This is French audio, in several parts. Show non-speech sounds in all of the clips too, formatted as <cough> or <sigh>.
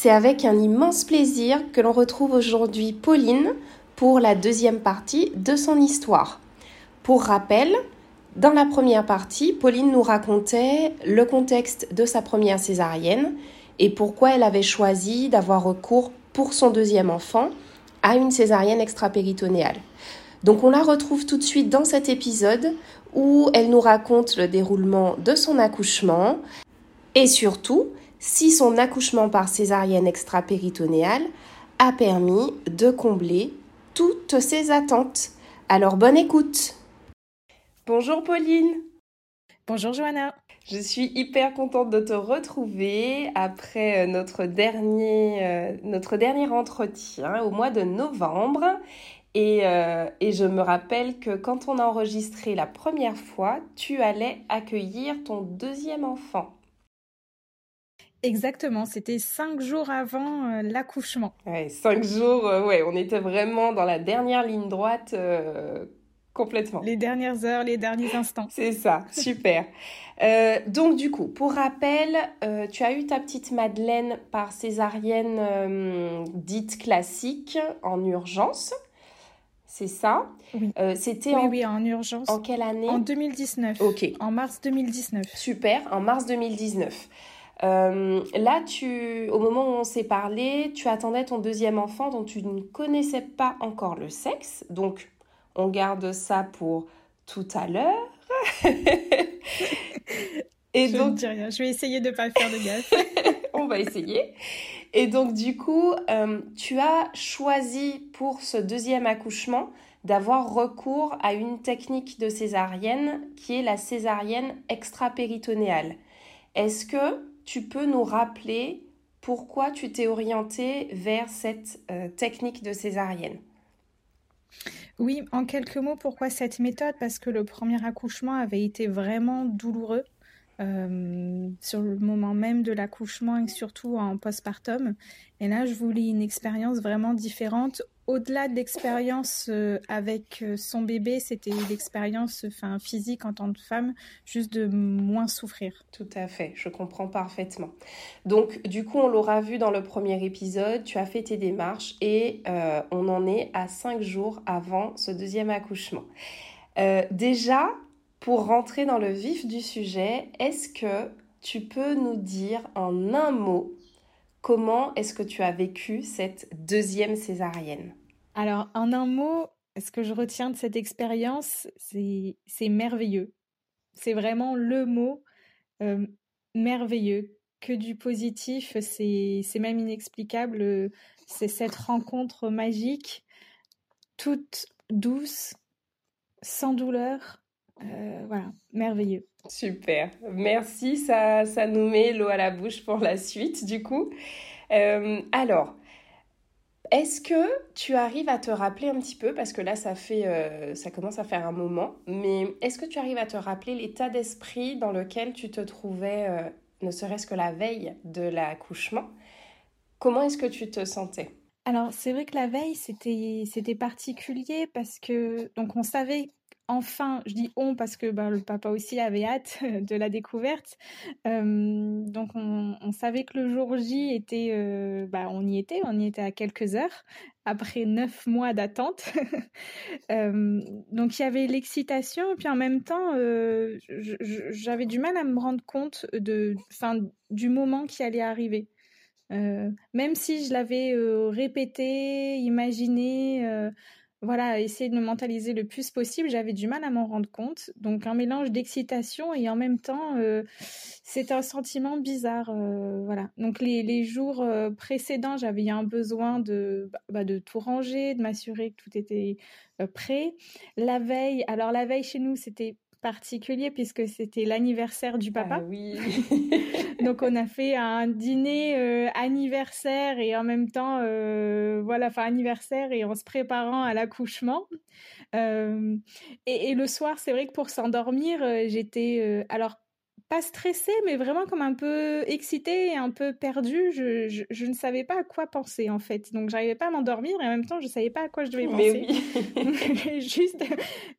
c'est avec un immense plaisir que l'on retrouve aujourd'hui Pauline pour la deuxième partie de son histoire. Pour rappel, dans la première partie, Pauline nous racontait le contexte de sa première césarienne et pourquoi elle avait choisi d'avoir recours pour son deuxième enfant à une césarienne extrapéritonéale. Donc on la retrouve tout de suite dans cet épisode où elle nous raconte le déroulement de son accouchement et surtout si son accouchement par césarienne extrapéritonéale a permis de combler toutes ses attentes. Alors bonne écoute. Bonjour Pauline. Bonjour Johanna. Je suis hyper contente de te retrouver après euh, notre dernier, euh, notre dernier entretien au mois de novembre. Et, euh, et, je me rappelle que quand on a enregistré la première fois, tu allais accueillir ton deuxième enfant. Exactement, c'était cinq jours avant euh, l'accouchement. Ouais, cinq jours, euh, ouais, on était vraiment dans la dernière ligne droite euh, complètement. Les dernières heures, les derniers instants. C'est ça, super. <laughs> donc du coup, pour rappel, tu as eu ta petite Madeleine par césarienne dite classique en urgence. C'est ça? Oui. C'était oui, en... oui, en urgence. En quelle année? En 2019. Ok. En mars 2019. Super, en mars 2019. Euh, là, tu, au moment où on s'est parlé, tu attendais ton deuxième enfant dont tu ne connaissais pas encore le sexe. Donc, on garde ça pour tout à l'heure. <laughs> Et je donc, ne dis rien. Je vais essayer de ne pas faire de gaffe. <laughs> on va essayer. Et donc, du coup, euh, tu as choisi pour ce deuxième accouchement d'avoir recours à une technique de césarienne qui est la césarienne extrapéritonéale. Est-ce que tu peux nous rappeler pourquoi tu t'es orientée vers cette euh, technique de césarienne? Oui, en quelques mots, pourquoi cette méthode? Parce que le premier accouchement avait été vraiment douloureux. Euh, sur le moment même de l'accouchement et surtout en postpartum. Et là, je voulais une expérience vraiment différente. Au-delà de l'expérience euh, avec euh, son bébé, c'était l'expérience enfin, physique en tant que femme, juste de moins souffrir. Tout à fait, je comprends parfaitement. Donc, du coup, on l'aura vu dans le premier épisode, tu as fait tes démarches et on en est à cinq jours avant ce deuxième accouchement. Déjà, pour rentrer dans le vif du sujet, est-ce que tu peux nous dire en un mot comment est-ce que tu as vécu cette deuxième césarienne? Alors, en un mot, ce que je retiens de cette expérience, c'est merveilleux. C'est vraiment le mot euh, merveilleux. Que du positif, c'est même inexplicable. C'est cette rencontre magique, toute douce, sans douleur, euh, voilà, merveilleux. Super, merci, ça, ça nous met l'eau à la bouche pour la suite du coup. Euh, alors, est-ce que tu arrives à te rappeler un petit peu, parce que là ça fait, euh, ça commence à faire un moment, mais est-ce que tu arrives à te rappeler l'état d'esprit dans lequel tu te trouvais, ne serait-ce que la veille de l'accouchement? Comment est-ce que tu te sentais? Alors c'est vrai que la veille c'était c'était particulier parce que donc on savait enfin, je dis on parce que ben, le papa aussi avait hâte <laughs> de la découverte. Euh, donc on, savait que le jour J était, euh, bah, on y était, on y était à quelques heures après neuf mois d'attente. <laughs> euh, donc il y avait l'excitation puis en même temps, j'avais du mal à me rendre compte de, fin, du moment qui allait arriver. même si je l'avais répété, imaginé, voilà, essayer de me mentaliser le plus possible, j'avais du mal à m'en rendre compte. Donc un mélange d'excitation et en même temps, euh, c'est un sentiment bizarre. Euh, voilà. Donc les, les jours euh, précédents, j'avais un besoin de, bah, de tout ranger, de m'assurer que tout était prêt. La veille, alors la veille chez nous, c'était particulier puisque c'était l'anniversaire du papa. Ah oui. <laughs> Donc on a fait un dîner euh, anniversaire et en même temps euh, voilà, enfin anniversaire et en se préparant à l'accouchement. Euh, et, et, le soir, c'est vrai que pour s'endormir, j'étais alors pas stressée, mais vraiment comme un peu excitée et un peu perdue. Je, je, je ne savais pas à quoi penser en fait. Donc j'arrivais pas à m'endormir et en même temps je savais pas à quoi je devais penser. Oui. <laughs> Juste,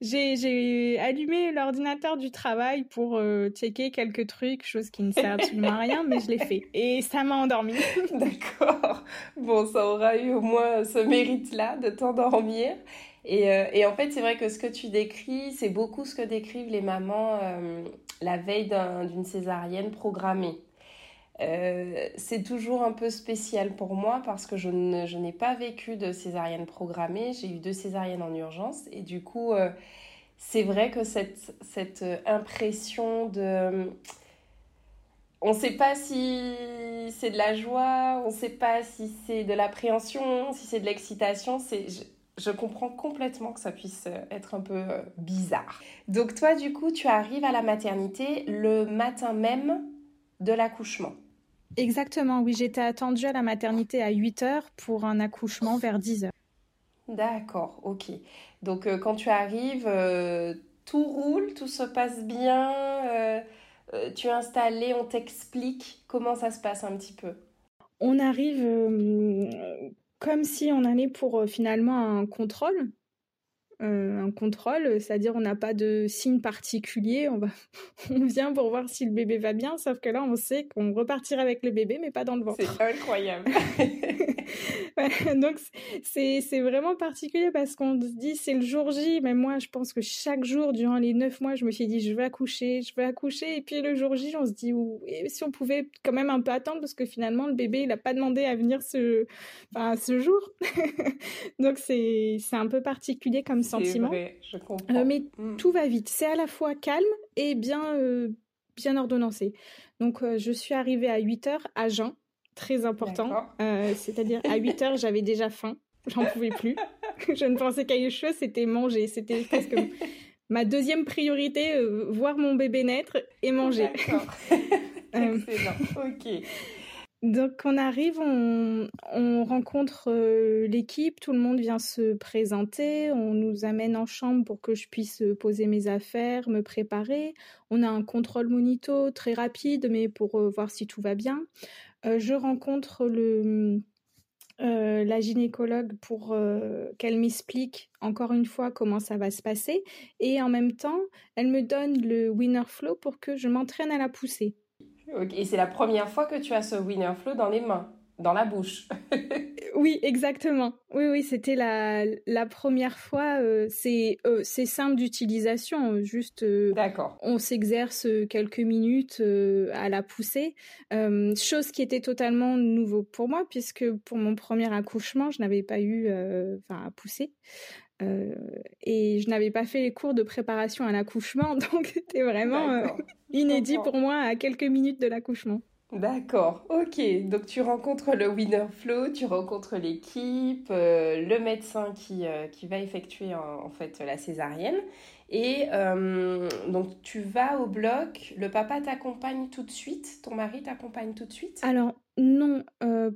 j'ai allumé l'ordinateur du travail pour euh, checker quelques trucs, chose qui ne sert absolument à rien, mais je l'ai fait et ça m'a endormie. <laughs> D'accord. Bon, ça aura eu au moins ce mérite-là de t'endormir. Et, euh, et, en fait, c'est vrai que ce que tu décris, c'est beaucoup ce que décrivent les mamans euh, la veille d'une césarienne programmée. Euh, c'est toujours un peu spécial pour moi parce que je, n'ai pas vécu de césarienne programmée. J'ai eu deux césariennes en urgence et du coup, c'est vrai que cette, cette impression de... On ne sait pas si c'est de la joie, on ne sait pas si c'est de l'appréhension, si c'est de l'excitation. Je comprends complètement que ça puisse euh, être un peu euh, bizarre. Donc toi, du coup, tu arrives à la maternité le matin même de l'accouchement. Exactement, oui, j'étais attendue à la maternité à 8 h pour un accouchement vers 10 h D'accord, ok. Donc euh, quand tu arrives, tout roule, tout se passe bien, tu es installé, on t'explique comment ça se passe un petit peu. On arrive comme si on allait pour euh, finalement un contrôle. Euh, un contrôle, c'est-à-dire on n'a pas de signe particulier, on, va, <laughs> on vient pour voir si le bébé va bien, sauf que là on sait qu'on repartira avec le bébé mais pas dans le ventre. C'est incroyable. <laughs> donc c'est vraiment particulier parce qu'on se dit c'est le jour J, mais moi je pense que chaque jour durant les neuf mois je me suis dit je vais accoucher, je vais accoucher et puis le jour J on se dit ou si on pouvait quand même un peu attendre parce que finalement le bébé il n'a pas demandé à venir ce, enfin, ce jour. <laughs> donc c'est un peu particulier comme sentiment. Vrai, je comprends. Euh, mais mm. tout va vite, c'est à la fois calme et bien, euh, bien ordonnancé. Donc euh, je suis arrivée à 8 heures à jeun très important. C'est-à-dire à 8 heures, j'avais déjà faim. J'en pouvais plus. <laughs> je ne pensais qu'à une chose, c'était manger. C'était presque <laughs> ma deuxième priorité, euh, voir mon bébé naître et manger. <laughs> Euh, Excellent. ok. Donc on arrive, on, on rencontre l'équipe, tout le monde vient se présenter, on nous amène en chambre pour que je puisse poser mes affaires, me préparer. On a un contrôle monito très rapide, mais pour voir si tout va bien. Euh, je rencontre le, euh, la gynécologue pour euh, qu'elle m'explique encore une fois comment ça va se passer et en même temps elle me donne le winner flow pour que je m'entraîne à la pousser. Et c'est la première fois que tu as ce winner flow dans les mains dans la bouche. <laughs> oui, exactement. Oui, oui, c'était la, la première fois. Euh, c'est euh, c'est simple d'utilisation, juste. Euh, D'accord. On s'exerce quelques minutes à la pousser, chose qui était totalement nouveau pour moi puisque pour mon premier accouchement, je n'avais pas eu, enfin, à pousser. Et je n'avais pas fait les cours de préparation à l'accouchement, <laughs> donc c'était vraiment inédit pour moi à quelques minutes de l'accouchement. D'accord, ok. Donc tu rencontres le winner flow, tu rencontres l'équipe, euh, le médecin qui, euh, qui va effectuer en, fait la césarienne. Et euh, donc tu vas au bloc, le papa t'accompagne tout de suite, ton mari t'accompagne tout de suite? Alors non,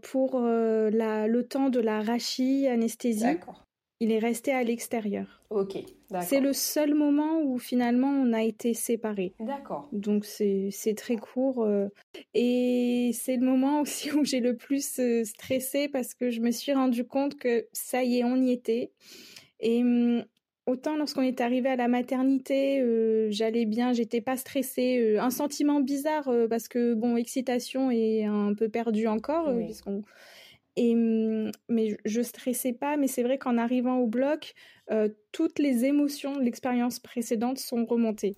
pour la, le temps de la rachie, anesthésie. D'accord il est resté à l'extérieur. Ok, d'accord. C'est le seul moment où finalement on a été séparés. D'accord. Donc c'est très court. Euh, et c'est le moment aussi <laughs> où j'ai le plus euh, stressé parce que je me suis rendu compte que ça y est, on y était. Et hum, autant lorsqu'on est arrivé à la maternité, euh, j'allais bien, j'étais pas stressée. un sentiment bizarre parce que bon, excitation et un peu perdu encore puisqu'on Et, mmh, mais je stressais pas, mais c'est vrai qu'en arrivant au bloc, euh, toutes les émotions de l'expérience précédente sont remontées.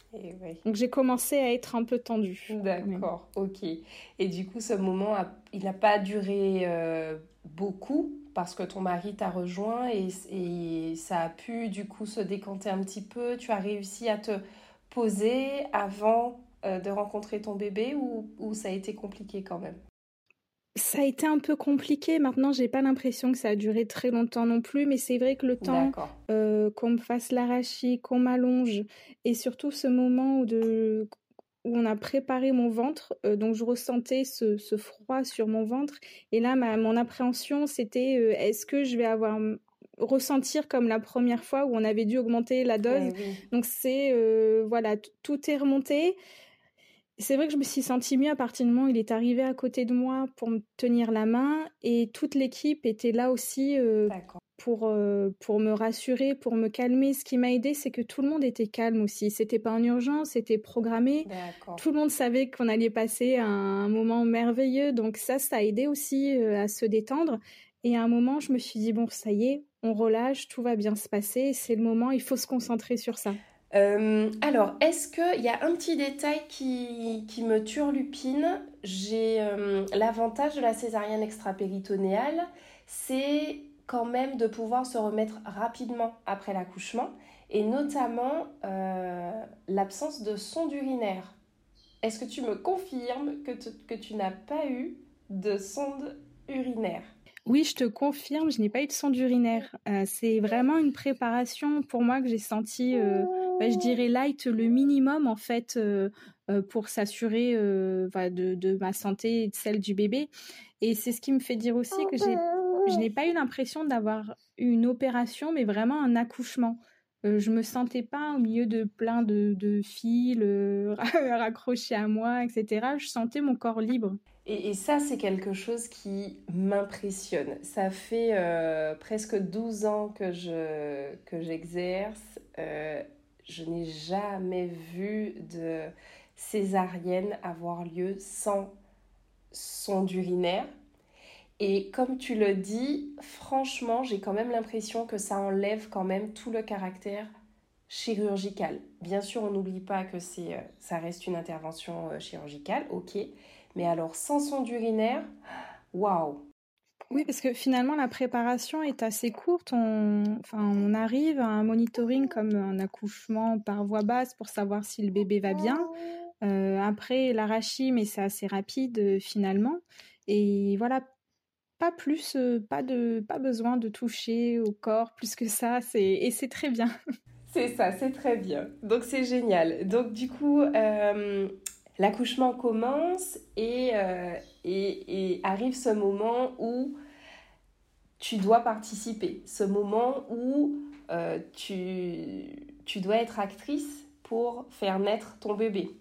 Donc j'ai commencé à être un peu tendue. D'accord, ok. Et du coup, ce moment, il n'a pas duré euh, beaucoup parce que ton mari t'a rejoint et, et, ça a pu du coup se décanter un petit peu. Tu as réussi à te poser avant euh, de rencontrer ton bébé ou, ou ça a été compliqué quand même? Ça a été un peu compliqué. Maintenant, j'ai pas l'impression que ça a duré très longtemps non plus, mais c'est vrai que le temps euh, qu'on me fasse l'arachis, qu'on m'allonge, et surtout ce moment où, de, où on a préparé mon ventre, euh, donc je ressentais ce, ce, froid sur mon ventre, et là, ma, mon appréhension, c'était euh, est-ce que je vais avoir ressentir comme la première fois où on avait dû augmenter la dose? Donc c'est voilà, tout est remonté c'est vrai que je me suis sentie mieux à partir du moment où il est arrivé à côté de moi pour me tenir la main et toute l'équipe était là aussi euh, pour, euh, pour me rassurer, pour me calmer. Ce qui m'a aidé, c'est que tout le monde était calme aussi. C'était pas en urgence, c'était programmé. Tout le monde savait qu'on allait passer un, moment merveilleux. Donc ça, ça a aidé aussi euh, à se détendre. Et à un moment, je me suis dit, bon, ça y est, on relâche, tout va bien se passer. C'est le moment, il faut se concentrer sur ça. Euh, alors, est-ce qu'il y a un petit détail qui, qui me turlupine? J'ai euh, l'avantage de la césarienne extra-péritonéale, c'est quand même de pouvoir se remettre rapidement après l'accouchement, et notamment euh, l'absence de sonde urinaire. Est-ce que tu me confirmes que, que tu n'as pas eu de sonde urinaire? Oui, je te confirme, je n'ai pas eu de sonde urinaire. c'est vraiment une préparation pour moi que j'ai senti bah, je dirais light le minimum en fait euh, euh, pour s'assurer euh, de, ma santé et de celle du bébé. Et c'est ce qui me fait dire aussi que je n'ai pas eu l'impression d'avoir une opération, mais vraiment un accouchement. Je me sentais pas au milieu de plein de, fils <laughs> raccrochés à moi, etc. Je sentais mon corps libre. Et, ça, c'est quelque chose qui m'impressionne. Ça fait presque 12 ans que je que j'exerce je n'ai jamais vu de césarienne avoir lieu sans sonde urinaire. Et comme tu le dis, franchement, j'ai quand même l'impression que ça enlève quand même tout le caractère chirurgical. Bien sûr, on n'oublie pas que c'est, euh, ça reste une intervention euh, chirurgicale, ok. Mais alors, sans sonde urinaire, waouh, oui, parce que finalement, la préparation est assez courte. On, enfin, on arrive à un monitoring comme un accouchement par voie basse pour savoir si le bébé va bien. Euh, après, l'arachie, mais c'est assez rapide euh, finalement. Et voilà, pas plus, euh, pas, besoin de toucher au corps plus que ça. Et c'est très bien. <laughs> C'est ça, c'est très bien. Donc c'est génial. Donc du coup, l'accouchement commence et, et, arrive ce moment où tu dois participer, ce moment où euh, tu, tu dois être actrice pour faire naître ton bébé.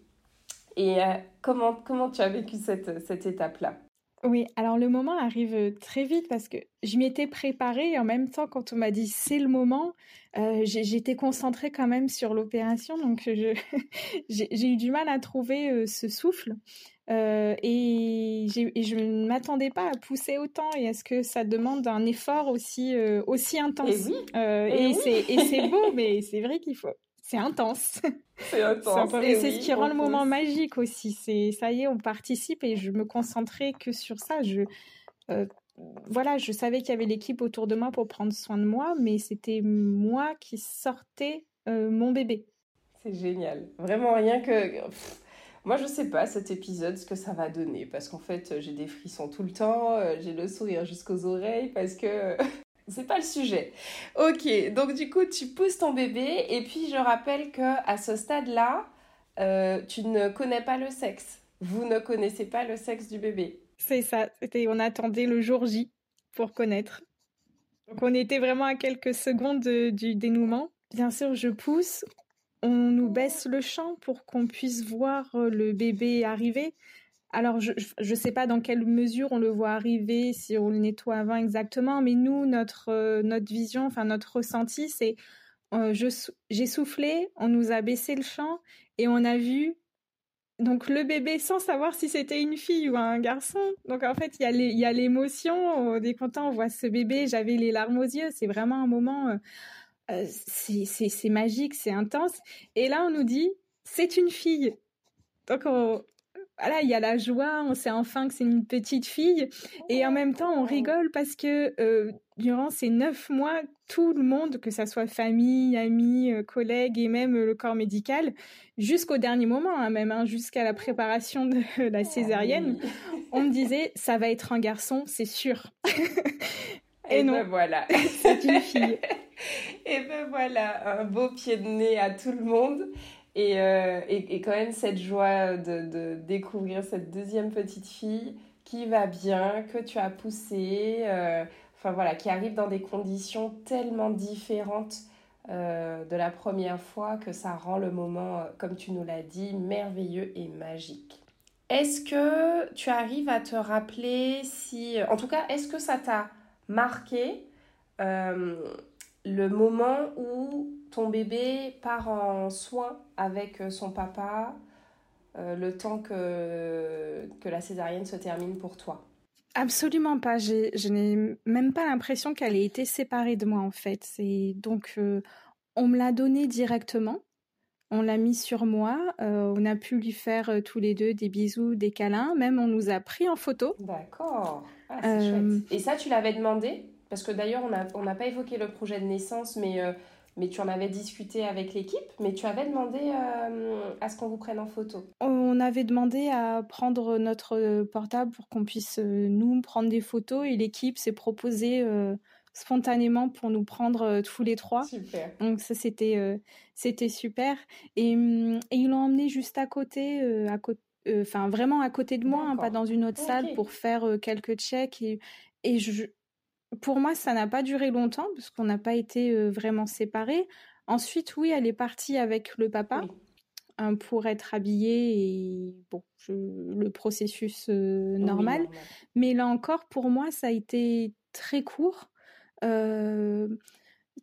Et euh, comment, comment tu as vécu cette, cette étape-là? Oui, alors le moment arrive très vite parce que je m'y étais préparée et en même temps, quand on m'a dit c'est le moment, euh, j'étais concentrée quand même sur l'opération, donc <laughs> j'ai eu du mal à trouver ce souffle. Euh, et, je ne m'attendais pas à pousser autant et à ce que ça demande un effort aussi, euh, aussi intense? Et, oui. Euh, et, c'est <laughs> beau, mais c'est vrai qu'il faut. <laughs> C'est intense. C'est intense. et c'est ce qui rend le moment magique aussi. C'est ça y est, on participe et je me concentrais que sur ça. Je voilà, je savais qu'il y avait l'équipe autour de moi pour prendre soin de moi, mais c'était moi qui sortais mon bébé. C'est génial. Vraiment rien que. Moi, je sais pas cet épisode ce que ça va donner parce qu'en fait, j'ai des frissons tout le temps, euh, j'ai le sourire jusqu'aux oreilles parce que <laughs> c'est pas le sujet. Ok, donc du coup, tu pousses ton bébé et puis je rappelle que à ce stade-là, euh, tu ne connais pas le sexe. Vous ne connaissez pas le sexe du bébé. C'est ça. On attendait le jour J pour connaître. Donc on était vraiment à quelques secondes du dénouement. Bien sûr, je pousse on nous baisse le champ pour qu'on puisse voir euh, le bébé arriver. Alors, je ne sais pas dans quelle mesure on le voit arriver, si on le nettoie avant exactement, mais nous, notre, euh, notre vision, enfin notre ressenti, c'est euh, j'ai soufflé, on nous a baissé le champ et on a vu donc le bébé sans savoir si c'était une fille ou un garçon. Donc en fait, il y a l'émotion, on est content, on voit ce bébé, j'avais les larmes aux yeux, c'est vraiment un moment, euh, euh, c'est magique, c'est intense. Et là, on nous dit, c'est une fille. Donc on, voilà, il y a la joie, on sait enfin que c'est une petite fille, et en même temps, on rigole parce que euh, durant ces neuf mois, tout le monde, que ça soit famille, amis, euh, collègues et même le corps médical, jusqu'au dernier moment, hein, même hein, jusqu'à la préparation de <laughs> la césarienne, on me disait ça va être un garçon, c'est sûr. <laughs> et, non, ben voilà, c'est une fille. <laughs> et ben voilà, un beau pied de nez à tout le monde. Euh, et, et, quand même cette joie de, de, découvrir cette deuxième petite fille qui va bien, que tu as poussée, euh, enfin voilà, qui arrive dans des conditions tellement différentes euh, de la première fois que ça rend le moment, comme tu nous l'as dit, merveilleux et magique. Est-ce que tu arrives à te rappeler si, en tout cas, est-ce que ça t'a marqué le moment où ton bébé part en soins avec euh, son papa euh, le temps que, que la césarienne se termine pour toi Absolument pas. Je n'ai même pas l'impression qu'elle ait été séparée de moi en fait. C'est donc euh, on me l'a donné directement. On l'a mis sur moi. on a pu lui faire tous les deux des bisous, des câlins. Même on nous a pris en photo. D'accord. Ah, c'est chouette. Et ça, tu l'avais demandé? Parce que d'ailleurs, on n'a pas évoqué le projet de naissance, mais mais tu en avais discuté avec l'équipe, mais tu avais demandé euh, à ce qu'on vous prenne en photo. On avait demandé à prendre notre portable pour qu'on puisse euh, nous prendre des photos et l'équipe s'est proposée euh, spontanément pour nous prendre tous les trois. Super. Donc ça c'était c'était super et, hum, et, ils l'ont emmené juste à côté à côté enfin vraiment à côté de moi, hein, pas dans une autre salle pour faire quelques checks et, et je, pour moi, ça n'a pas duré longtemps parce qu'on n'a pas été euh, vraiment séparés. Ensuite, oui, elle est partie avec le papa hein, pour être habillée et bon, le processus euh, normal. Mais là encore, pour moi, ça a été très court. Euh,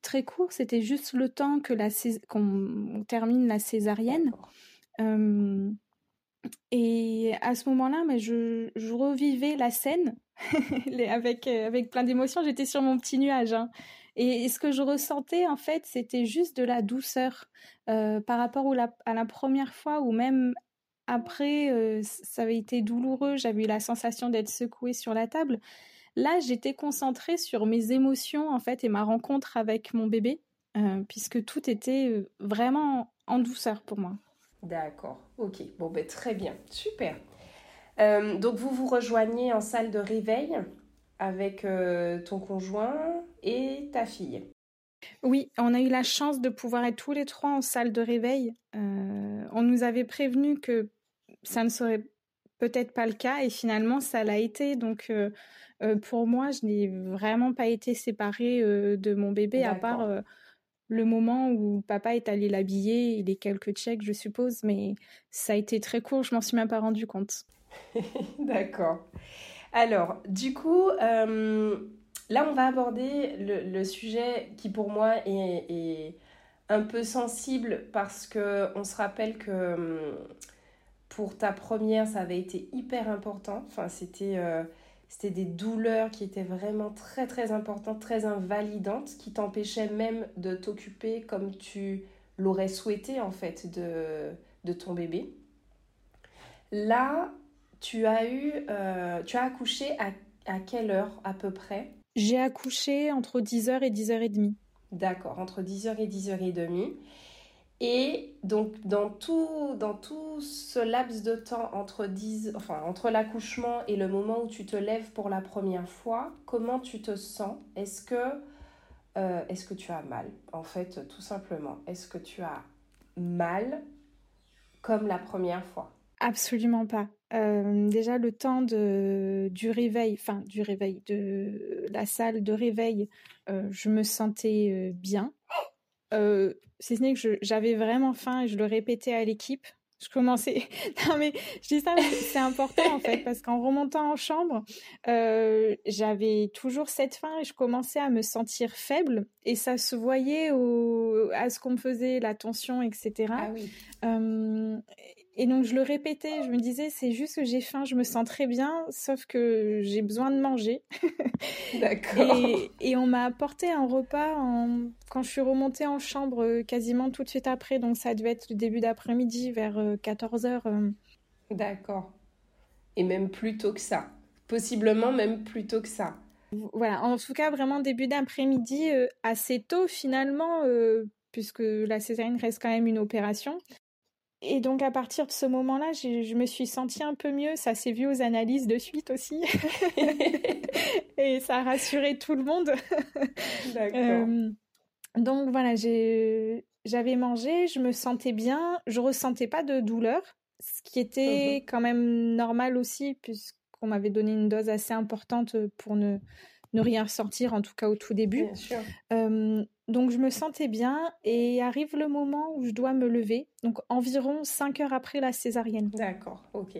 très court, c'était juste le temps que la qu'on termine la césarienne. et à ce moment-là, mais je, je revivais la scène <laughs> avec, euh, avec plein d'émotions. J'étais sur mon petit nuage. Hein. Et, ce que je ressentais, en fait, c'était juste de la douceur euh, par rapport à la première fois ou même après, euh, ça avait été douloureux. J'avais eu la sensation d'être secouée sur la table. Là, j'étais concentrée sur mes émotions, en fait, et ma rencontre avec mon bébé, puisque tout était vraiment en douceur pour moi. D'accord, ok. Bon, ben, très bien, super. Euh, donc vous vous rejoignez en salle de réveil avec euh, ton conjoint et ta fille. Oui, on a eu la chance de pouvoir être tous les trois en salle de réveil. Euh, on nous avait prévenu que ça ne serait peut-être pas le cas et finalement ça l'a été. Donc pour moi, je n'ai vraiment pas été séparée de mon bébé à part le moment où papa est allé l'habiller et les quelques checks, je suppose, mais ça a été très court, je m'en suis même pas rendu compte. <laughs> D'accord. Alors, du coup, euh, là, on va aborder le, sujet qui, pour moi, est, un peu sensible parce que on se rappelle que hum, pour ta première, ça avait été hyper important. Enfin, c'était euh, c'était des douleurs qui étaient vraiment très très importantes, très invalidantes, qui t'empêchaient même de t'occuper comme tu l'aurais souhaité en fait de, de ton bébé. Là, tu as eu, euh, tu as accouché à, à, quelle heure à peu près? J'ai accouché entre 10h et 10h30. D'accord, entre 10h et 10h30. Et donc dans tout, dans tout ce laps de temps entre, 10, enfin, entre l'accouchement et le moment où tu te lèves pour la première fois, comment tu te sens? Est-ce que, euh, est-ce que tu as mal? En fait, tout simplement, est-ce que tu as mal comme la première fois? Absolument pas. Euh, déjà le temps de, du réveil, enfin du réveil, de la salle de réveil, euh, je me sentais euh, bien. si ce n'est que j'avais vraiment faim et je le répétais à l'équipe. Je commençais. <laughs> non mais je dis ça, c'est important en fait parce qu'en remontant en chambre, j'avais toujours cette faim et je commençais à me sentir faible et ça se voyait au, à ce qu'on me faisait, la tension, etc. Ah oui. Et donc je le répétais, je me disais c'est juste que j'ai faim, je me sens très bien, sauf que j'ai besoin de manger. <laughs> D'accord. Et, on m'a apporté un repas quand je suis remontée en chambre euh, quasiment tout de suite après, donc ça devait être le début d'après-midi vers 14h. Euh, D'accord. Et même plus tôt que ça. Possiblement même plus tôt que ça. Voilà, en tout cas vraiment début d'après-midi, assez tôt finalement, puisque la césarienne reste quand même une opération. Et donc à partir de ce moment-là, je me suis sentie un peu mieux. Ça s'est vu aux analyses de suite aussi. <laughs> et ça a rassuré tout le monde. D'accord. Euh, donc voilà, j'avais mangé, je me sentais bien, je ressentais pas de douleur, ce qui était mhm. quand même normal aussi puisqu'on m'avait donné une dose assez importante pour ne, ne rien ressentir, en tout cas au tout début. Bien sûr. Euh, donc je me sentais bien et arrive le moment où je dois me lever, donc environ 5 heures après la césarienne. D'accord, ok.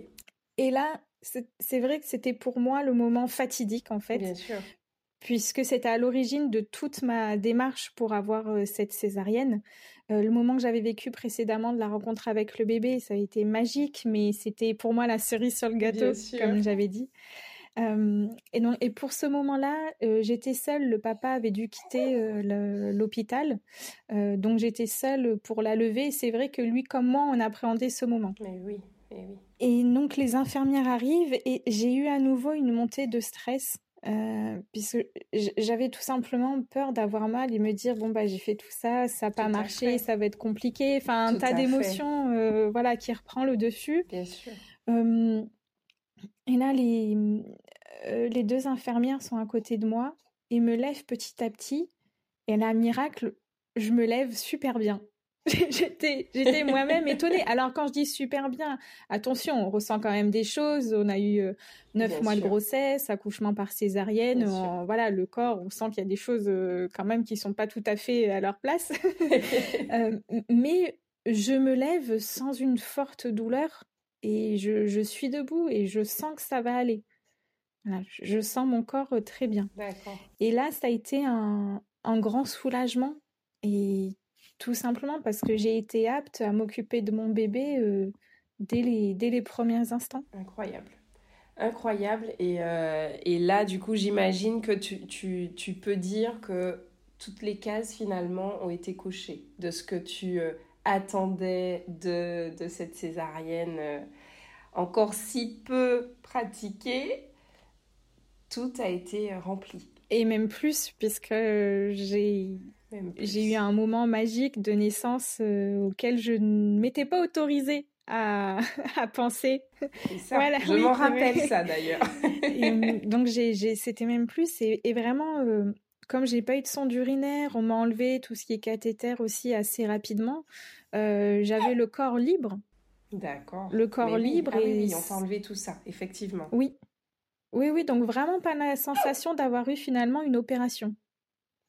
Et là, c'est vrai que c'était pour moi le moment fatidique en fait. Bien sûr. Puisque c'était à l'origine de toute ma démarche pour avoir euh, cette césarienne. Euh, le moment que j'avais vécu précédemment de la rencontre avec le bébé, ça a été magique, mais c'était pour moi la cerise sur le gâteau, comme j'avais dit et, donc, et pour ce moment-là, j'étais seule. Le papa avait dû quitter l'hôpital. donc j'étais seule pour la lever. C'est vrai que lui, comme moi, on appréhendait ce moment. Mais oui, mais oui. Et donc les infirmières arrivent et j'ai eu à nouveau une montée de stress. puisque j'avais tout simplement peur d'avoir mal et me dire bon bah j'ai fait tout ça, ça n'a pas marché, ça va être compliqué. Enfin un tas d'émotions, voilà, qui reprend le dessus. Bien sûr. Et là, les, euh, les deux infirmières sont à côté de moi et me lèvent petit à petit. Et là, miracle, je me lève super bien. <laughs> j'étais, j'étais moi-même étonnée. Alors quand je dis super bien, attention, on ressent quand même des choses. On a eu euh, neuf mois de grossesse, accouchement par césarienne. voilà, le corps, on sent qu'il y a des choses euh, quand même qui sont pas tout à fait à leur place. <laughs> mais je me lève sans une forte douleur et je, suis debout et je sens que ça va aller. je sens mon corps euh, très bien. Et là, ça a été un, grand soulagement et tout simplement parce que j'ai été apte à m'occuper de mon bébé euh, dès, les, dès les premiers instants. Incroyable. Incroyable. Et, euh, et là, du coup, j'imagine que tu, tu, tu, peux dire que toutes les cases finalement ont été cochées de ce que tu attendait de, de cette césarienne euh, encore si peu pratiquée, tout a été rempli. Et même plus, puisque j'ai j'ai eu un moment magique de naissance euh, auquel je ne m'étais pas autorisée à, <laughs> à penser. Ça, je m'en rappelle ça d'ailleurs. <laughs> donc j'ai, c'était même plus et, et vraiment euh, comme j'ai pas eu de sang urinaire, on m'a enlevé tout ce qui est cathéter aussi assez rapidement. Euh, j'avais le corps libre. D'accord. Le corps libre. Ah et... oui, on t'a enlevé tout ça, effectivement. Oui. Oui, oui, donc vraiment pas la sensation d'avoir eu finalement une opération.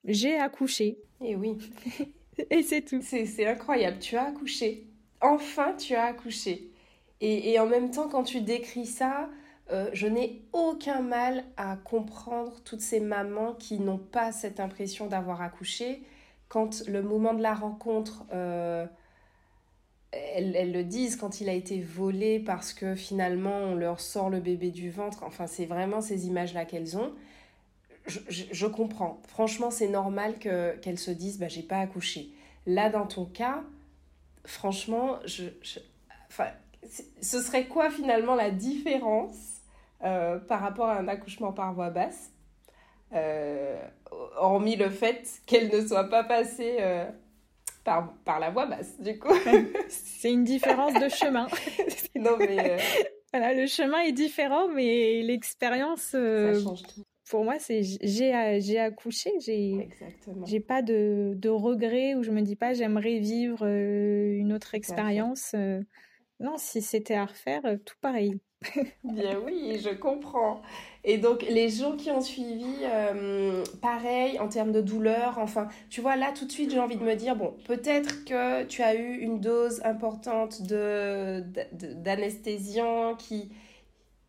J'ai accouché. Et eh oui. <laughs> et c'est tout. C'est incroyable, tu as accouché. Enfin, tu as accouché. Et, et en même temps, quand tu décris ça, euh, je n'ai aucun mal à comprendre toutes ces mamans qui n'ont pas cette impression d'avoir accouché. Quand le moment de la rencontre, euh, elles, le disent, quand il a été volé parce que finalement on leur sort le bébé du ventre, enfin c'est vraiment ces images-là qu'elles ont. Je, comprends. Franchement, c'est normal qu'elles se disent bah, j'ai pas accouché. Là, dans ton cas, franchement, je, enfin, ce serait quoi finalement la différence euh, par rapport à un accouchement par voie basse, euh, hormis le fait qu'elle ne soit pas passée euh, par, par la voie basse, du coup. C'est une différence de chemin. <laughs> non, mais... Voilà, le chemin est différent, mais l'expérience... Ça change tout. Pour moi, c'est j'ai j'ai accouché, j'ai j'ai pas de, de regrets où je me dis pas j'aimerais vivre une autre expérience. Non, si c'était à refaire, tout pareil. Bien oui, je comprends. Et donc les gens qui ont suivi, euh, pareil en termes de douleur, enfin, tu vois, là tout de suite j'ai envie de me dire, bon, peut-être que tu as eu une dose importante de, qui,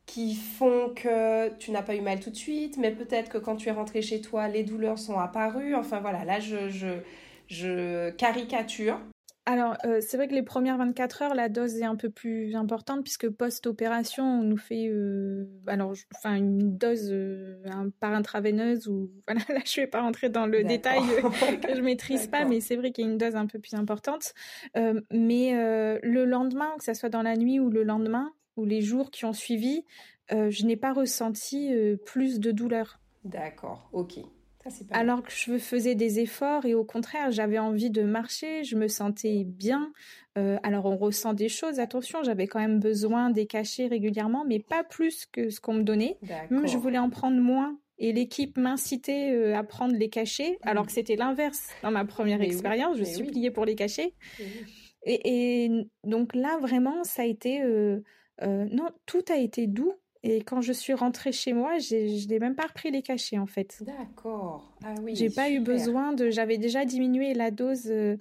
qui font que tu n'as pas eu mal tout de suite, mais peut-être que quand tu es rentré chez toi, les douleurs sont apparues. Enfin voilà, là je, je, je caricature. Alors, euh, c'est vrai que les premières 24 heures, la dose est un peu plus importante puisque post-opération, on nous fait euh, alors, enfin, une dose euh, par intraveineuse ou <laughs> voilà, là, je vais pas rentrer dans le détail <laughs> que je maîtrise pas, mais c'est vrai qu'il y a une dose un peu plus importante. mais le lendemain, que ça soit dans la nuit ou le lendemain ou les jours qui ont suivi, je n'ai pas ressenti plus de douleur. D'accord, ok. Alors que je faisais des efforts et au contraire, j'avais envie de marcher, je me sentais bien. Euh, alors on ressent des choses, attention, j'avais quand même besoin des cachets régulièrement, mais pas plus que ce qu'on me donnait. je voulais en prendre moins. Et l'équipe m'incitait euh, à prendre les cachets, mmh. alors que c'était l'inverse dans ma première expérience. je suppliais pour les cachets. Et, donc là, vraiment, ça a été... Euh, non, tout a été doux et quand je suis rentrée chez moi, je n'ai même pas repris les cachets en fait. D'accord. Ah oui. J'ai pas eu besoin de. J'avais déjà diminué la dose euh,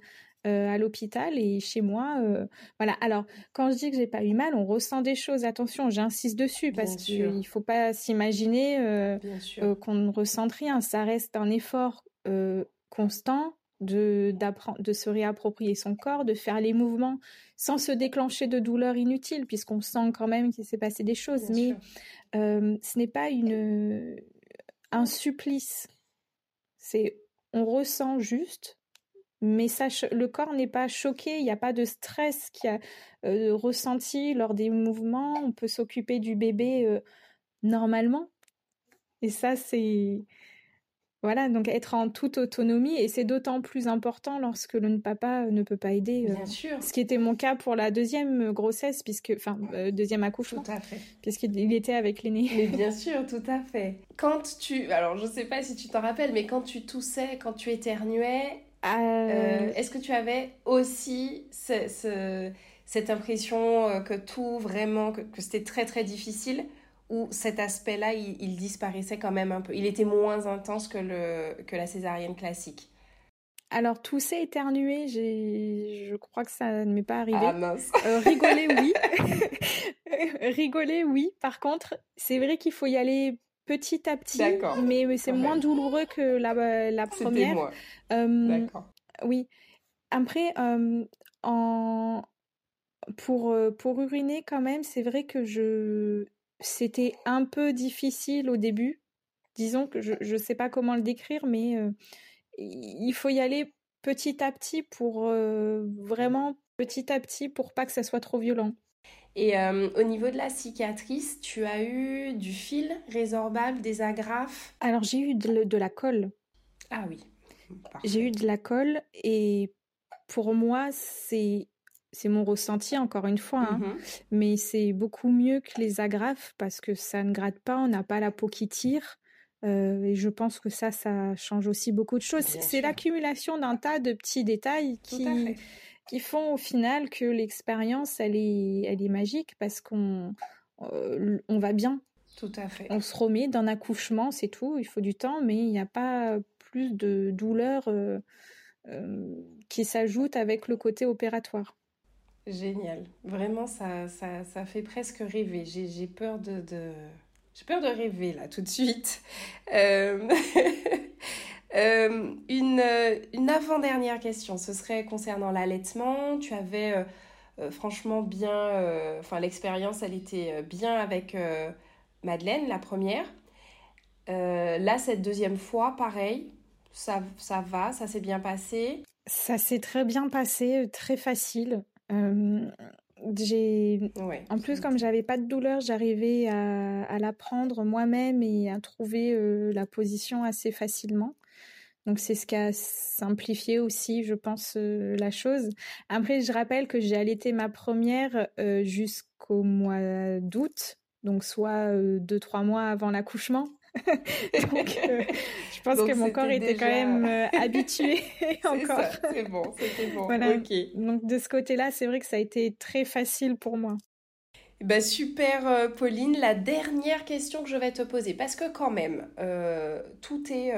euh, à l'hôpital et chez moi, euh, voilà. Alors quand je dis que j'ai pas eu mal, on ressent des choses. Attention, j'insiste dessus parce qu'il ne faut pas s'imaginer qu'on ne ressente rien. Ça reste un effort constant de, de se réapproprier son corps, de faire les mouvements sans se déclencher de douleur inutile, puisqu'on sent quand même qu'il s'est passé des choses. mais euh, ce n'est pas une, un supplice. C'est on ressent juste, mais ça, le corps n'est pas choqué, il n'y a pas de stress qui a euh, ressenti lors des mouvements. On peut s'occuper du bébé euh, normalement. Et ça, c'est voilà, donc être en toute autonomie, et c'est d'autant plus important lorsque le papa ne peut pas aider. Euh, bien sûr. Ce qui était mon cas pour la deuxième grossesse, puisque, enfin, euh, deuxième accouchement. Tout à fait. Puisqu'il était avec l'aîné. Mais bien sûr, tout à fait. Quand tu, alors je sais pas si tu t'en rappelles, mais quand tu toussais, quand tu éternuais, euh... est-ce que tu avais aussi cette impression que tout vraiment, que c'était très très difficile où cet aspect-là, il, disparaissait quand même un peu. Il était moins intense que, le, que la césarienne classique. Alors, tousser, éternuer, je crois que ça ne m'est pas arrivé. Ah mince. Euh, rigoler, oui. <laughs> rigoler, oui. Par contre, c'est vrai qu'il faut y aller petit à petit. D'accord. Mais, c'est moins douloureux que la, la première. Moi. Euh, D'accord. Oui. Après, euh, en... pour, pour uriner, quand même, c'est vrai que je c'était un peu difficile au début. Disons que je ne sais pas comment le décrire, mais euh, il faut y aller petit à petit pour euh, vraiment petit à petit pour pas que ça soit trop violent. Et euh, au niveau de la cicatrice, tu as eu du fil résorbable, des agrafes? Alors j'ai eu de, la colle. Ah oui. J'ai eu de la colle et pour moi c'est c'est mon ressenti encore une fois, hein. mmh mais c'est beaucoup mieux que les agrafes parce que ça ne gratte pas, on n'a pas la peau qui tire. Euh, et je pense que ça, ça change aussi beaucoup de choses. C'est l'accumulation d'un tas de petits détails qui, qui font au final que l'expérience, elle est, elle est magique parce qu'on euh, on va bien. Tout à fait. On se remet d'un accouchement, c'est tout. Il faut du temps, mais il n'y a pas plus de douleur euh, qui s'ajoute avec le côté opératoire. Génial. Vraiment, ça, ça, ça fait presque rêver. J'ai peur de, de... J'ai peur de rêver là tout de suite. <laughs> Euh, euh, une, une avant-dernière question, ce serait concernant l'allaitement. Tu avais euh, franchement bien, enfin l'expérience, elle était bien avec Madeleine, la première. là, cette deuxième fois, pareil, ça, ça va, ça s'est bien passé? Ça s'est très bien passé, très facile j'ai en plus comme j'avais pas de douleur j'arrivais à, à la prendre moi-même et à trouver la position assez facilement. Donc c'est ce qui a simplifié aussi je pense la chose. Après je rappelle que j'ai allaité ma première jusqu'au mois d'août donc soit deux trois mois avant l'accouchement <laughs> Donc, <laughs> euh, je pense que mon corps était quand même euh, <laughs> habitué encore. C'est bon, c'était bon. Donc, de ce côté-là, c'est vrai que ça a été très facile pour moi. Bah super euh, Pauline, la dernière question que je vais te poser, parce que quand même, tout est...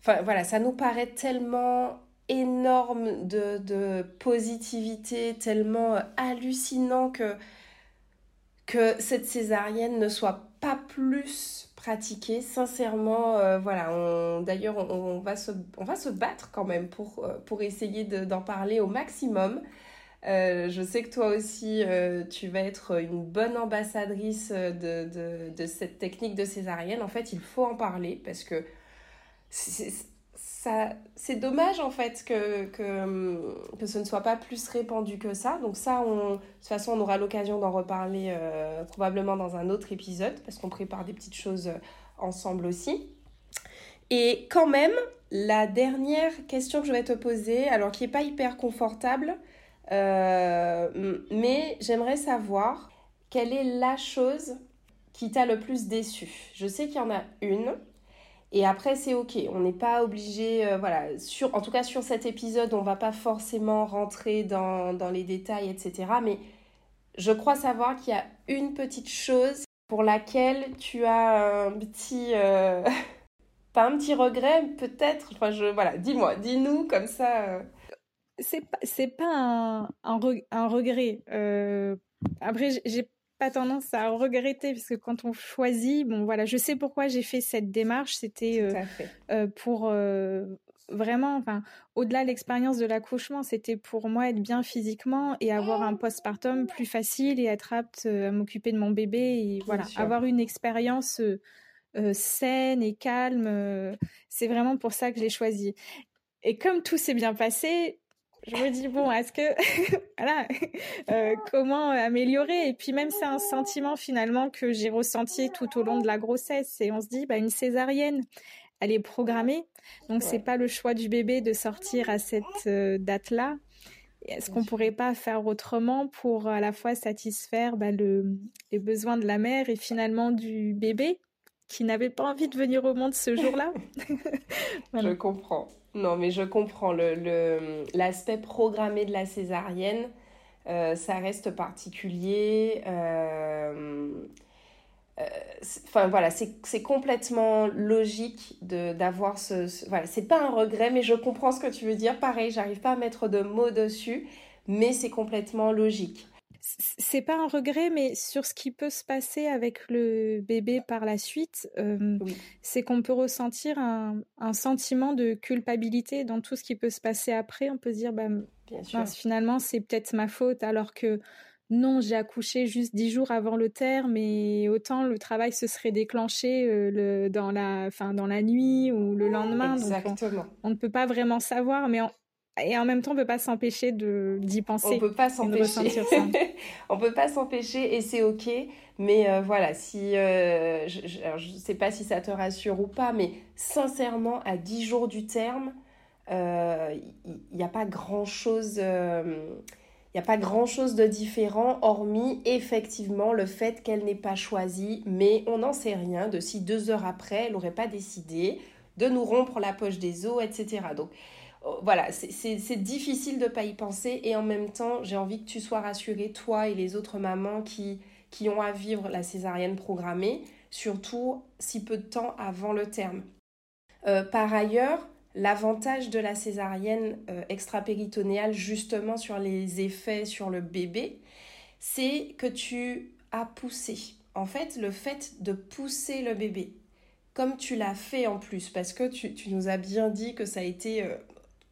Enfin voilà, ça nous paraît tellement énorme de, de positivité, tellement hallucinant que, que cette césarienne ne soit pas plus pratiqué. Sincèrement, euh, voilà. D'ailleurs, on, va se, on va se battre quand même pour, euh, essayer d'en parler au maximum. Euh, je sais que toi aussi, tu vas être une bonne ambassadrice de, cette technique de césarienne. En fait, il faut en parler parce que c'est dommage en fait que, que, que, ce ne soit pas plus répandu que ça. Donc ça, de toute façon, on aura l'occasion d'en reparler euh, probablement dans un autre épisode parce qu'on prépare des petites choses euh, ensemble aussi. Et quand même, la dernière question que je vais te poser, alors qui n'est pas hyper confortable, euh, mais j'aimerais savoir quelle est la chose qui t'a le plus déçu. Je sais qu'il y en a une, et après, c'est OK. On n'est pas obligé, euh, voilà, sur, en tout cas sur cet épisode, on va pas forcément rentrer dans, dans les détails, etc. Mais je crois savoir qu'il y a une petite chose pour laquelle tu as un petit... Euh, <laughs> pas un petit regret, peut-être? Enfin, je, voilà, dis-moi, dis-nous comme ça. Euh. C'est pas, pas un, un, un regret. après, j'ai pas tendance à regretter parce que quand on choisit, bon voilà, je sais pourquoi j'ai fait cette démarche. C'était euh, euh, pour euh, vraiment, enfin, au-delà de l'expérience de l'accouchement, c'était pour moi être bien physiquement et avoir un postpartum plus facile et être apte à m'occuper de mon bébé et voilà, avoir une expérience saine et calme. c'est vraiment pour ça que j'ai choisi. Et comme tout s'est bien passé, je me dis bon, est-ce que <laughs> voilà, euh, comment améliorer? Et puis même c'est un sentiment finalement que j'ai ressenti tout au long de la grossesse. Et on se dit, bah une césarienne, elle est programmée, donc c'est pas le choix du bébé de sortir à cette euh, date-là. Est-ce qu'on pourrait pas faire autrement pour à la fois satisfaire bah, le, les besoins de la mère et finalement du bébé? Qui n'avait pas envie de venir au monde ce jour-là <laughs> <laughs> Je comprends. Non, mais je comprends. L'aspect le, programmé de la césarienne, euh, ça reste particulier. Euh, euh, enfin voilà, c'est complètement logique d'avoir ce, ce, Voilà, c'est pas un regret, mais je comprends ce que tu veux dire. Pareil, j'arrive pas à mettre de mots dessus, mais c'est complètement logique c'est pas un regret, mais sur ce qui peut se passer avec le bébé par la suite, euh, c'est qu'on peut ressentir un, sentiment de culpabilité dans tout ce qui peut se passer après. On peut se dire, bah, finalement, c'est peut-être ma faute, alors que non, j'ai accouché juste dix jours avant le terme, mais autant le travail se serait déclenché euh, le, dans la, fin, dans la nuit ou le lendemain. Exactement. on, ne peut pas vraiment savoir, mais et en même temps, on peut pas s'empêcher de d'y penser. On peut pas s'empêcher. <laughs> on peut pas s'empêcher et c'est ok. Mais euh, voilà, si euh, je, ne sais pas si ça te rassure ou pas, mais sincèrement, à 10 jours du terme, il euh, n'y a pas grand chose. il n'y a pas grand chose de différent, hormis effectivement le fait qu'elle n'ait pas choisi, mais on n'en sait rien de si deux heures après, elle n'aurait pas décidé de nous rompre la poche des os, etc. Donc, voilà, c'est difficile de ne pas y penser et en même temps, j'ai envie que tu sois rassurée, toi et les autres mamans qui, qui ont à vivre la césarienne programmée, surtout si peu de temps avant le terme. Euh, par ailleurs, l'avantage de la césarienne euh, extra-péritonéale, justement sur les effets sur le bébé, c'est que tu as poussé. En fait, le fait de pousser le bébé, comme tu l'as fait en plus, parce que tu, nous as bien dit que ça a été euh,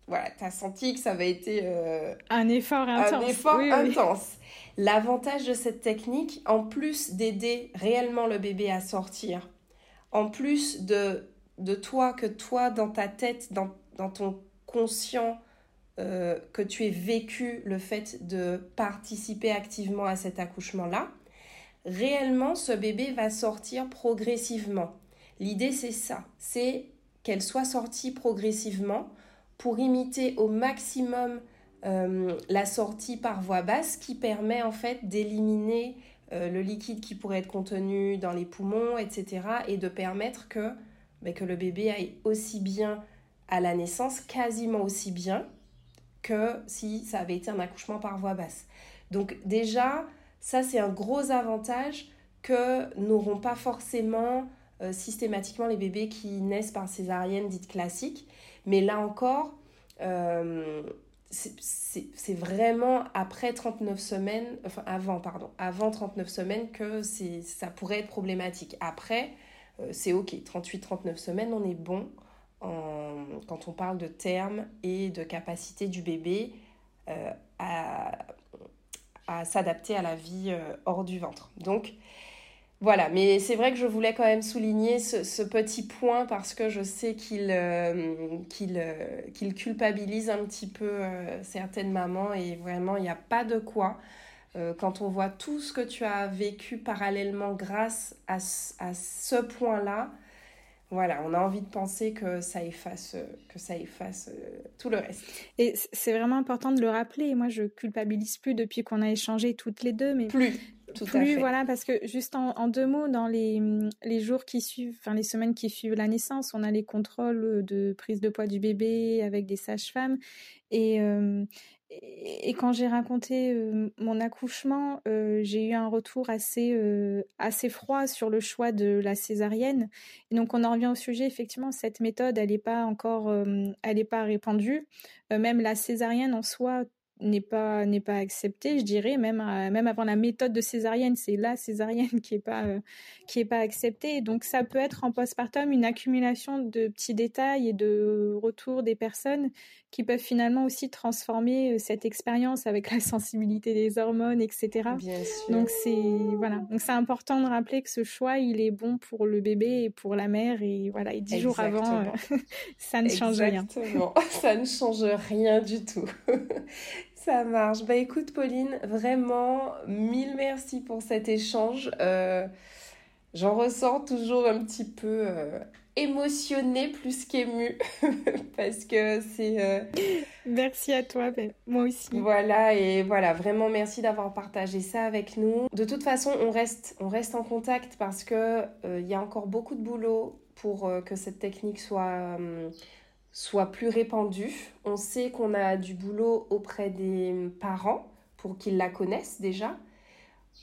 voilà, tu as senti que ça avait été euh, un effort intense. Un effort intense. L'avantage de cette technique, en plus d'aider réellement le bébé à sortir, en plus de, de toi, que toi, dans ta tête, dans, dans ton conscient, euh, que tu aies vécu le fait de participer activement à cet accouchement-là, réellement, ce bébé va sortir progressivement. L'idée, c'est ça, c'est qu'elle soit sortie progressivement pour imiter au maximum euh, la sortie par voie basse qui permet en fait d'éliminer euh, le liquide qui pourrait être contenu dans les poumons, etc. et de permettre que, ben, que le bébé aille aussi bien à la naissance, quasiment aussi bien que si ça avait été un accouchement par voie basse. Donc déjà, ça c'est un gros avantage que n'auront pas forcément euh, systématiquement les bébés qui naissent par césarienne dite classique. Mais là encore, euh, c'est vraiment après 39 semaines, enfin avant, pardon, avant 39 semaines que ça pourrait être problématique. Après, euh, c'est ok, 38-39 semaines, on est bon quand on parle de terme et de capacité du bébé euh, à, à s'adapter à la vie hors du ventre. Donc, voilà, mais c'est vrai que je voulais quand même souligner ce, petit point parce que je sais qu'il euh, euh, culpabilise un petit peu euh, certaines mamans et vraiment il n'y a pas de quoi. quand on voit tout ce que tu as vécu parallèlement grâce à, à ce point-là, voilà, on a envie de penser que ça efface, que ça efface tout le reste. Et c'est vraiment important de le rappeler. Moi, je culpabilise plus depuis qu'on a échangé toutes les deux, mais plus plus, voilà, parce que juste en, deux mots, dans les, les jours qui suivent, enfin les semaines qui suivent la naissance, on a les contrôles de prise de poids du bébé avec des sages-femmes. Et, euh, et, quand j'ai raconté euh, mon accouchement, euh, j'ai eu un retour assez, assez froid sur le choix de la césarienne. Et donc on en revient au sujet, effectivement, cette méthode, elle n'est pas encore, n'est pas répandue. même la césarienne en soi, n'est pas n'est pas accepté je dirais même euh, même avant la méthode de césarienne. C'est la césarienne qui est pas euh, qui est pas acceptée. Donc ça peut être en postpartum une accumulation de petits détails et de retours des personnes qui peuvent finalement aussi transformer euh, cette expérience avec la sensibilité des hormones etc Bien sûr. donc c'est voilà. Donc c'est important de rappeler que ce choix il est bon pour le bébé et pour la mère. Et voilà. Et dix jours avant <laughs> ça ne change rien. <laughs> Ça ne change rien du tout <laughs> ça marche. Bah écoute Pauline, vraiment mille merci pour cet échange. Euh, j'en ressens toujours un petit peu euh, émotionnée plus qu'émue <laughs> parce que c'est... Euh, merci à toi, ben, moi aussi. Voilà, et voilà, vraiment merci d'avoir partagé ça avec nous. De toute façon, on reste, on reste en contact parce que il y a encore beaucoup de boulot pour que cette technique soit soit plus répandue. On sait qu'on a du boulot auprès des parents pour qu'ils la connaissent déjà.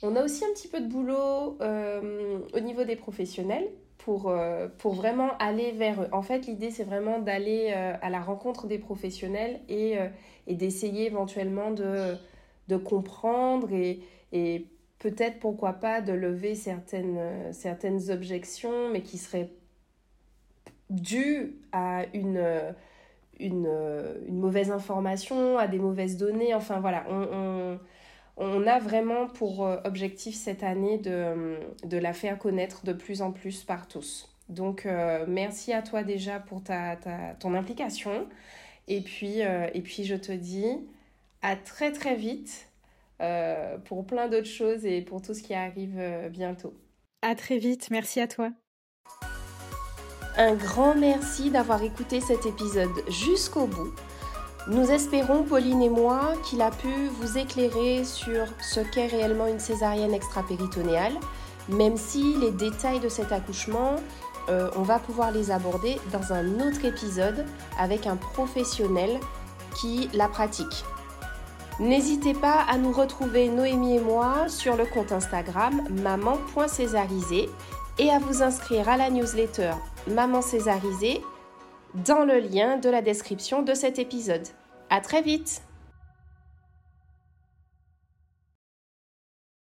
On a aussi un petit peu de boulot euh, au niveau des professionnels pour, euh, pour vraiment aller vers eux. En fait, l'idée, c'est vraiment d'aller euh, à la rencontre des professionnels et, et d'essayer éventuellement de, de comprendre et, et peut-être, pourquoi pas, de lever certaines, certaines objections, mais qui seraient dû à une, une, mauvaise information, à des mauvaises données. Enfin voilà, on, on, a vraiment pour euh, objectif cette année de, de, la faire connaître de plus en plus par tous. Donc euh, merci à toi déjà pour ta, ta ton implication. Et puis, euh, et puis je te dis à très très vite pour plein d'autres choses et pour tout ce qui arrive bientôt. À très vite, merci à toi. Un grand merci d'avoir écouté cet épisode jusqu'au bout. Nous espérons, Pauline et moi, qu'il a pu vous éclairer sur ce qu'est réellement une césarienne extra-péritonéale, même si les détails de cet accouchement, euh, on va pouvoir les aborder dans un autre épisode avec un professionnel qui la pratique. N'hésitez pas à nous retrouver, Noémie et moi, sur le compte Instagram maman.césarisé et à vous inscrire à la newsletter Maman Césarisée dans le lien de la description de cet épisode. À très vite!